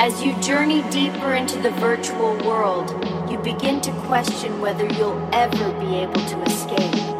As you journey deeper into the virtual world, you begin to question whether you'll ever be able to escape.